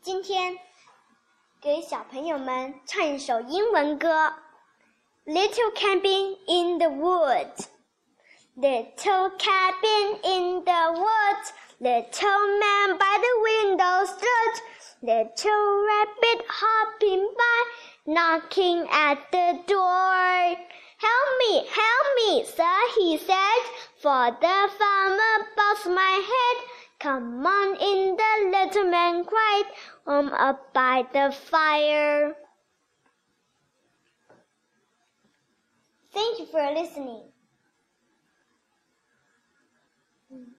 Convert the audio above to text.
今天给小朋友们唱一首英文歌《Little Cabin in the Woods》。Little cabin in the woods, little man by the window stood, little rabbit hopping by, knocking at the door. Help me, help me, sir, he said, for the farmer bounced my head. Come on in, the little man cried, warm up by the fire. Thank you for listening.